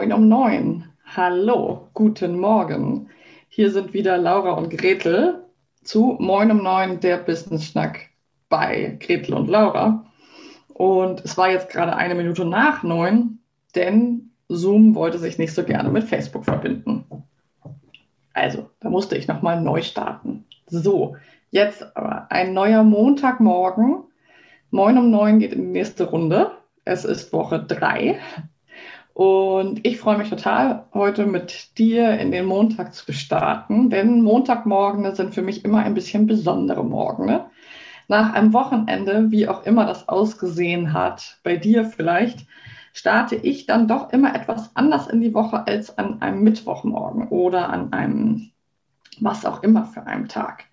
Moin um neun. Hallo, guten Morgen. Hier sind wieder Laura und Gretel zu Moin um neun, der Business Schnack bei Gretel und Laura. Und es war jetzt gerade eine Minute nach neun, denn Zoom wollte sich nicht so gerne mit Facebook verbinden. Also, da musste ich nochmal neu starten. So, jetzt aber ein neuer Montagmorgen. Moin um neun geht in die nächste Runde. Es ist Woche drei. Und ich freue mich total, heute mit dir in den Montag zu starten, denn Montagmorgen sind für mich immer ein bisschen besondere Morgen. Nach einem Wochenende, wie auch immer das ausgesehen hat, bei dir vielleicht, starte ich dann doch immer etwas anders in die Woche als an einem Mittwochmorgen oder an einem was auch immer für einen Tag.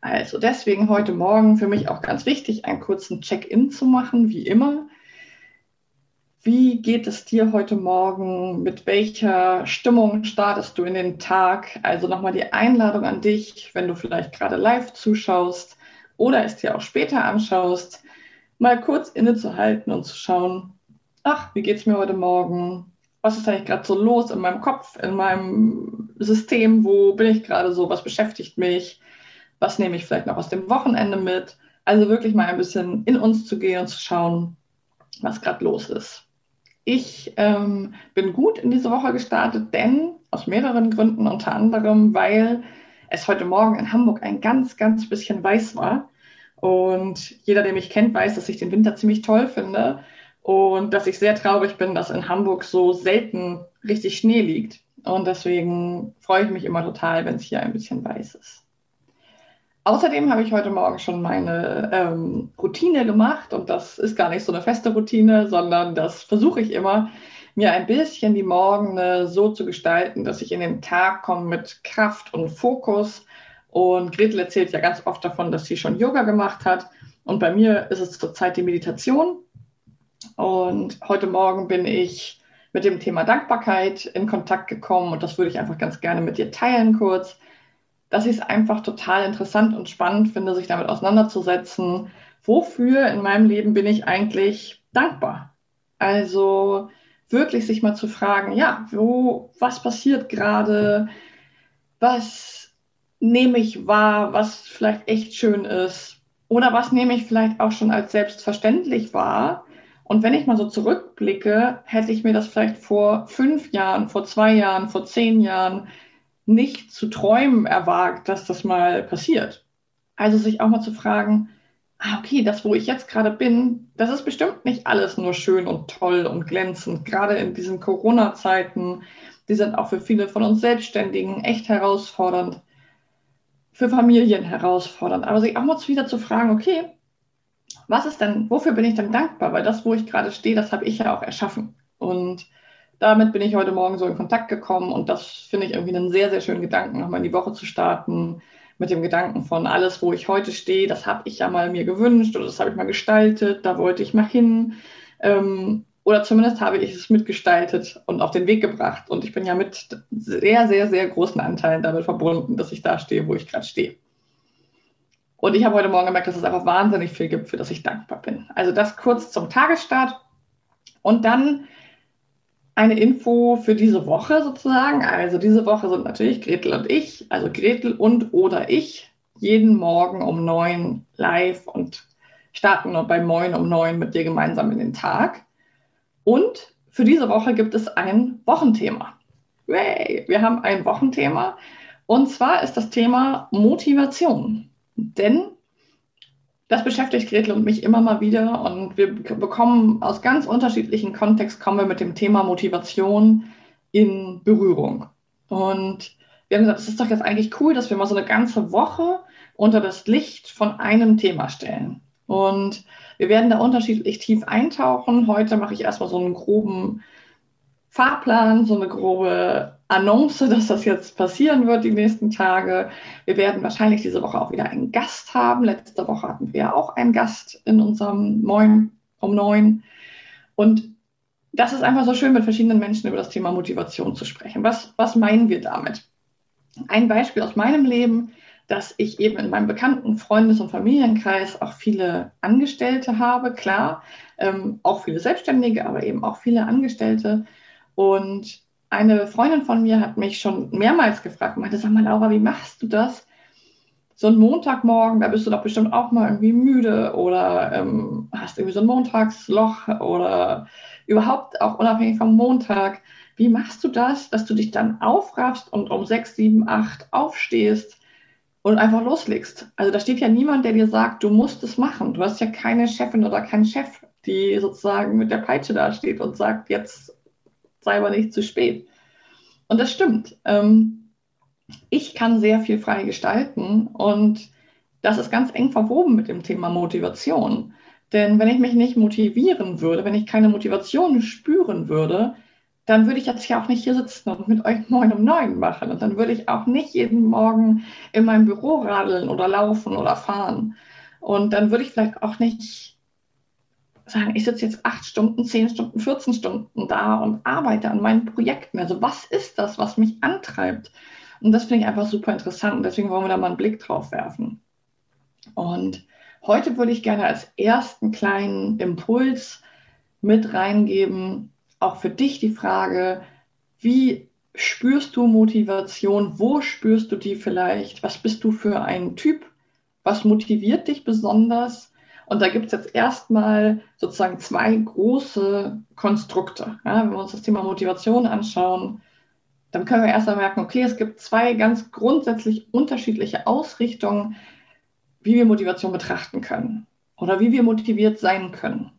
Also deswegen heute Morgen für mich auch ganz wichtig, einen kurzen Check-in zu machen, wie immer. Wie geht es dir heute Morgen? Mit welcher Stimmung startest du in den Tag? Also nochmal die Einladung an dich, wenn du vielleicht gerade live zuschaust oder es dir auch später anschaust, mal kurz innezuhalten und zu schauen, ach, wie geht es mir heute Morgen? Was ist eigentlich gerade so los in meinem Kopf, in meinem System? Wo bin ich gerade so? Was beschäftigt mich? Was nehme ich vielleicht noch aus dem Wochenende mit? Also wirklich mal ein bisschen in uns zu gehen und zu schauen, was gerade los ist. Ich ähm, bin gut in diese Woche gestartet, denn aus mehreren Gründen, unter anderem, weil es heute Morgen in Hamburg ein ganz, ganz bisschen weiß war. Und jeder, der mich kennt, weiß, dass ich den Winter ziemlich toll finde und dass ich sehr traurig bin, dass in Hamburg so selten richtig Schnee liegt. Und deswegen freue ich mich immer total, wenn es hier ein bisschen weiß ist. Außerdem habe ich heute Morgen schon meine ähm, Routine gemacht und das ist gar nicht so eine feste Routine, sondern das versuche ich immer, mir ein bisschen die Morgen so zu gestalten, dass ich in den Tag komme mit Kraft und Fokus. Und Gretel erzählt ja ganz oft davon, dass sie schon Yoga gemacht hat. Und bei mir ist es zurzeit die Meditation. Und heute Morgen bin ich mit dem Thema Dankbarkeit in Kontakt gekommen und das würde ich einfach ganz gerne mit dir teilen kurz, dass ich es einfach total interessant und spannend finde, sich damit auseinanderzusetzen. Wofür in meinem Leben bin ich eigentlich dankbar? Also wirklich sich mal zu fragen, ja, wo, was passiert gerade? Was nehme ich wahr, was vielleicht echt schön ist? Oder was nehme ich vielleicht auch schon als selbstverständlich wahr? Und wenn ich mal so zurückblicke, hätte ich mir das vielleicht vor fünf Jahren, vor zwei Jahren, vor zehn Jahren nicht zu träumen erwagt, dass das mal passiert. Also sich auch mal zu fragen, ah, okay, das, wo ich jetzt gerade bin, das ist bestimmt nicht alles nur schön und toll und glänzend. Gerade in diesen Corona-Zeiten, die sind auch für viele von uns Selbstständigen echt herausfordernd, für Familien herausfordernd. Aber sich auch mal wieder zu fragen, okay, was ist denn, wofür bin ich denn dankbar? Weil das, wo ich gerade stehe, das habe ich ja auch erschaffen. Und damit bin ich heute Morgen so in Kontakt gekommen und das finde ich irgendwie einen sehr, sehr schönen Gedanken, nochmal in die Woche zu starten mit dem Gedanken von alles, wo ich heute stehe, das habe ich ja mal mir gewünscht oder das habe ich mal gestaltet, da wollte ich mal hin. Ähm, oder zumindest habe ich es mitgestaltet und auf den Weg gebracht. Und ich bin ja mit sehr, sehr, sehr großen Anteilen damit verbunden, dass ich da stehe, wo ich gerade stehe. Und ich habe heute Morgen gemerkt, dass es einfach wahnsinnig viel gibt, für das ich dankbar bin. Also das kurz zum Tagesstart. Und dann eine Info für diese Woche sozusagen. Also diese Woche sind natürlich Gretel und ich, also Gretel und oder ich, jeden Morgen um neun live und starten bei Moin um neun mit dir gemeinsam in den Tag. Und für diese Woche gibt es ein Wochenthema. Yay. Wir haben ein Wochenthema und zwar ist das Thema Motivation. Denn das beschäftigt Gretel und mich immer mal wieder und wir bekommen aus ganz unterschiedlichen Kontexten kommen wir mit dem Thema Motivation in Berührung. Und wir haben gesagt, es ist doch jetzt eigentlich cool, dass wir mal so eine ganze Woche unter das Licht von einem Thema stellen. Und wir werden da unterschiedlich tief eintauchen. Heute mache ich erstmal so einen groben Fahrplan, so eine grobe Annonce, dass das jetzt passieren wird die nächsten Tage. Wir werden wahrscheinlich diese Woche auch wieder einen Gast haben. Letzte Woche hatten wir ja auch einen Gast in unserem Moin um neun. Und das ist einfach so schön, mit verschiedenen Menschen über das Thema Motivation zu sprechen. Was, was meinen wir damit? Ein Beispiel aus meinem Leben, dass ich eben in meinem bekannten Freundes- und Familienkreis auch viele Angestellte habe, klar, ähm, auch viele Selbstständige, aber eben auch viele Angestellte und eine Freundin von mir hat mich schon mehrmals gefragt, meinte, sag mal, Laura, wie machst du das? So ein Montagmorgen, da bist du doch bestimmt auch mal irgendwie müde oder ähm, hast irgendwie so ein Montagsloch oder überhaupt auch unabhängig vom Montag. Wie machst du das, dass du dich dann aufraffst und um sechs, sieben, acht aufstehst und einfach loslegst? Also da steht ja niemand, der dir sagt, du musst es machen. Du hast ja keine Chefin oder keinen Chef, die sozusagen mit der Peitsche da steht und sagt, jetzt sei aber nicht zu spät. Und das stimmt. Ähm, ich kann sehr viel frei gestalten und das ist ganz eng verwoben mit dem Thema Motivation. Denn wenn ich mich nicht motivieren würde, wenn ich keine Motivation spüren würde, dann würde ich jetzt ja auch nicht hier sitzen und mit euch Moin um neun machen. Und dann würde ich auch nicht jeden Morgen in meinem Büro radeln oder laufen oder fahren. Und dann würde ich vielleicht auch nicht sagen, ich sitze jetzt acht Stunden, zehn Stunden, 14 Stunden da und arbeite an meinen Projekten. Also was ist das, was mich antreibt? Und das finde ich einfach super interessant und deswegen wollen wir da mal einen Blick drauf werfen. Und heute würde ich gerne als ersten kleinen Impuls mit reingeben, auch für dich die Frage, wie spürst du Motivation? Wo spürst du die vielleicht? Was bist du für ein Typ? Was motiviert dich besonders? Und da gibt es jetzt erstmal sozusagen zwei große Konstrukte. Ja, wenn wir uns das Thema Motivation anschauen, dann können wir erstmal merken, okay, es gibt zwei ganz grundsätzlich unterschiedliche Ausrichtungen, wie wir Motivation betrachten können oder wie wir motiviert sein können.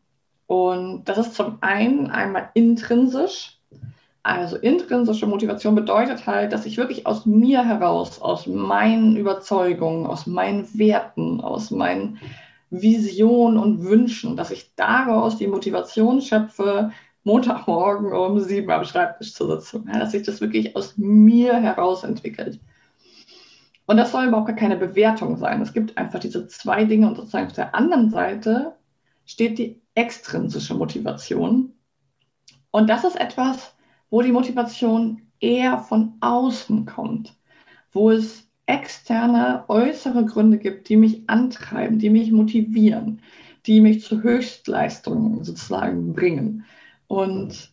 Und das ist zum einen einmal intrinsisch. Also intrinsische Motivation bedeutet halt, dass ich wirklich aus mir heraus, aus meinen Überzeugungen, aus meinen Werten, aus meinen Vision und Wünschen, dass ich daraus die Motivation schöpfe, Montagmorgen um sieben am Schreibtisch zu sitzen. Ja, dass sich das wirklich aus mir heraus entwickelt. Und das soll überhaupt keine Bewertung sein. Es gibt einfach diese zwei Dinge und sozusagen auf der anderen Seite steht die extrinsische Motivation. Und das ist etwas, wo die Motivation eher von außen kommt, wo es externe, äußere Gründe gibt, die mich antreiben, die mich motivieren, die mich zu Höchstleistungen sozusagen bringen. Und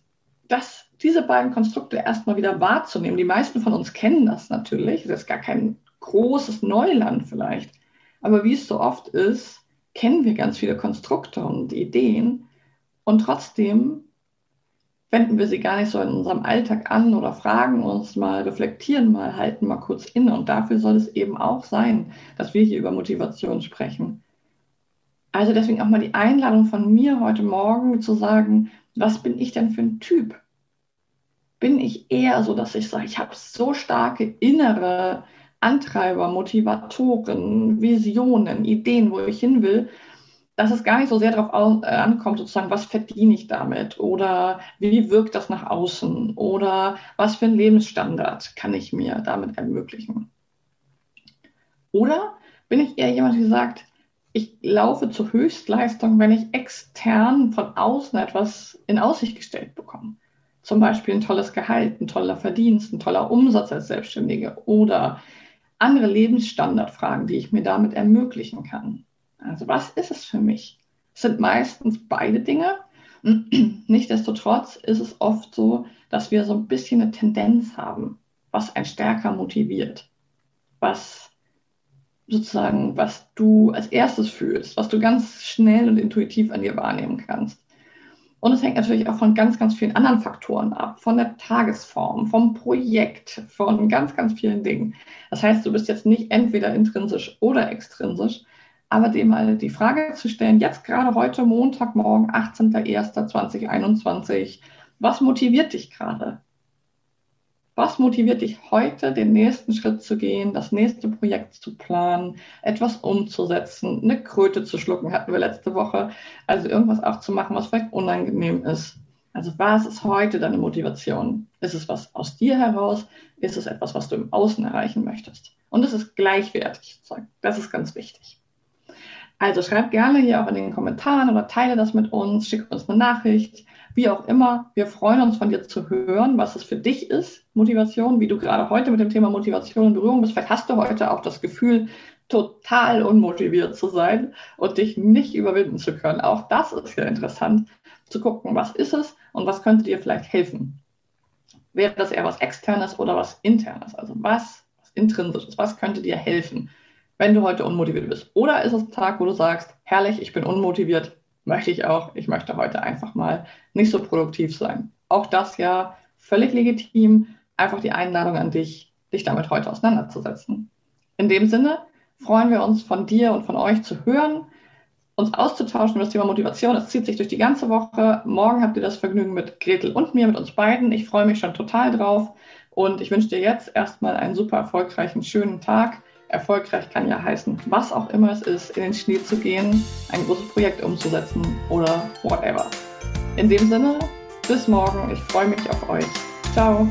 das, diese beiden Konstrukte erstmal wieder wahrzunehmen, die meisten von uns kennen das natürlich, das ist gar kein großes Neuland vielleicht, aber wie es so oft ist, kennen wir ganz viele Konstrukte und Ideen und trotzdem wenden wir sie gar nicht so in unserem Alltag an oder fragen uns mal, reflektieren mal, halten mal kurz inne. Und dafür soll es eben auch sein, dass wir hier über Motivation sprechen. Also deswegen auch mal die Einladung von mir heute Morgen zu sagen, was bin ich denn für ein Typ? Bin ich eher so, dass ich sage, ich habe so starke innere Antreiber, Motivatoren, Visionen, Ideen, wo ich hin will, dass es gar nicht so sehr darauf äh, ankommt, sozusagen, was verdiene ich damit oder wie wirkt das nach außen oder was für einen Lebensstandard kann ich mir damit ermöglichen. Oder bin ich eher jemand, der sagt, ich laufe zur Höchstleistung, wenn ich extern von außen etwas in Aussicht gestellt bekomme. Zum Beispiel ein tolles Gehalt, ein toller Verdienst, ein toller Umsatz als Selbstständige oder andere Lebensstandardfragen, die ich mir damit ermöglichen kann. Also was ist es für mich? Es sind meistens beide Dinge. Nichtsdestotrotz ist es oft so, dass wir so ein bisschen eine Tendenz haben, was ein stärker motiviert, was sozusagen, was du als erstes fühlst, was du ganz schnell und intuitiv an dir wahrnehmen kannst. Und es hängt natürlich auch von ganz, ganz vielen anderen Faktoren ab, von der Tagesform, vom Projekt, von ganz, ganz vielen Dingen. Das heißt, du bist jetzt nicht entweder intrinsisch oder extrinsisch, aber dir mal die Frage zu stellen, jetzt gerade heute Montagmorgen, 18.01.2021, was motiviert dich gerade? Was motiviert dich heute, den nächsten Schritt zu gehen, das nächste Projekt zu planen, etwas umzusetzen, eine Kröte zu schlucken, hatten wir letzte Woche. Also irgendwas auch zu machen, was vielleicht unangenehm ist. Also was ist heute deine Motivation? Ist es was aus dir heraus? Ist es etwas, was du im Außen erreichen möchtest? Und es ist gleichwertig. Das ist ganz wichtig. Also schreib gerne hier auch in den Kommentaren oder teile das mit uns, schick uns eine Nachricht, wie auch immer. Wir freuen uns von dir zu hören, was es für dich ist, Motivation, wie du gerade heute mit dem Thema Motivation in Berührung bist. Vielleicht hast du heute auch das Gefühl, total unmotiviert zu sein und dich nicht überwinden zu können. Auch das ist ja interessant, zu gucken, was ist es und was könnte dir vielleicht helfen. Wäre das eher was externes oder was internes? Also was, was intrinsisches, was könnte dir helfen? Wenn du heute unmotiviert bist. Oder ist es ein Tag, wo du sagst, herrlich, ich bin unmotiviert, möchte ich auch, ich möchte heute einfach mal nicht so produktiv sein. Auch das ja völlig legitim, einfach die Einladung an dich, dich damit heute auseinanderzusetzen. In dem Sinne freuen wir uns von dir und von euch zu hören, uns auszutauschen über das Thema Motivation. Es zieht sich durch die ganze Woche. Morgen habt ihr das Vergnügen mit Gretel und mir, mit uns beiden. Ich freue mich schon total drauf und ich wünsche dir jetzt erstmal einen super erfolgreichen, schönen Tag Erfolgreich kann ja heißen, was auch immer es ist, in den Schnee zu gehen, ein großes Projekt umzusetzen oder whatever. In dem Sinne, bis morgen. Ich freue mich auf euch. Ciao.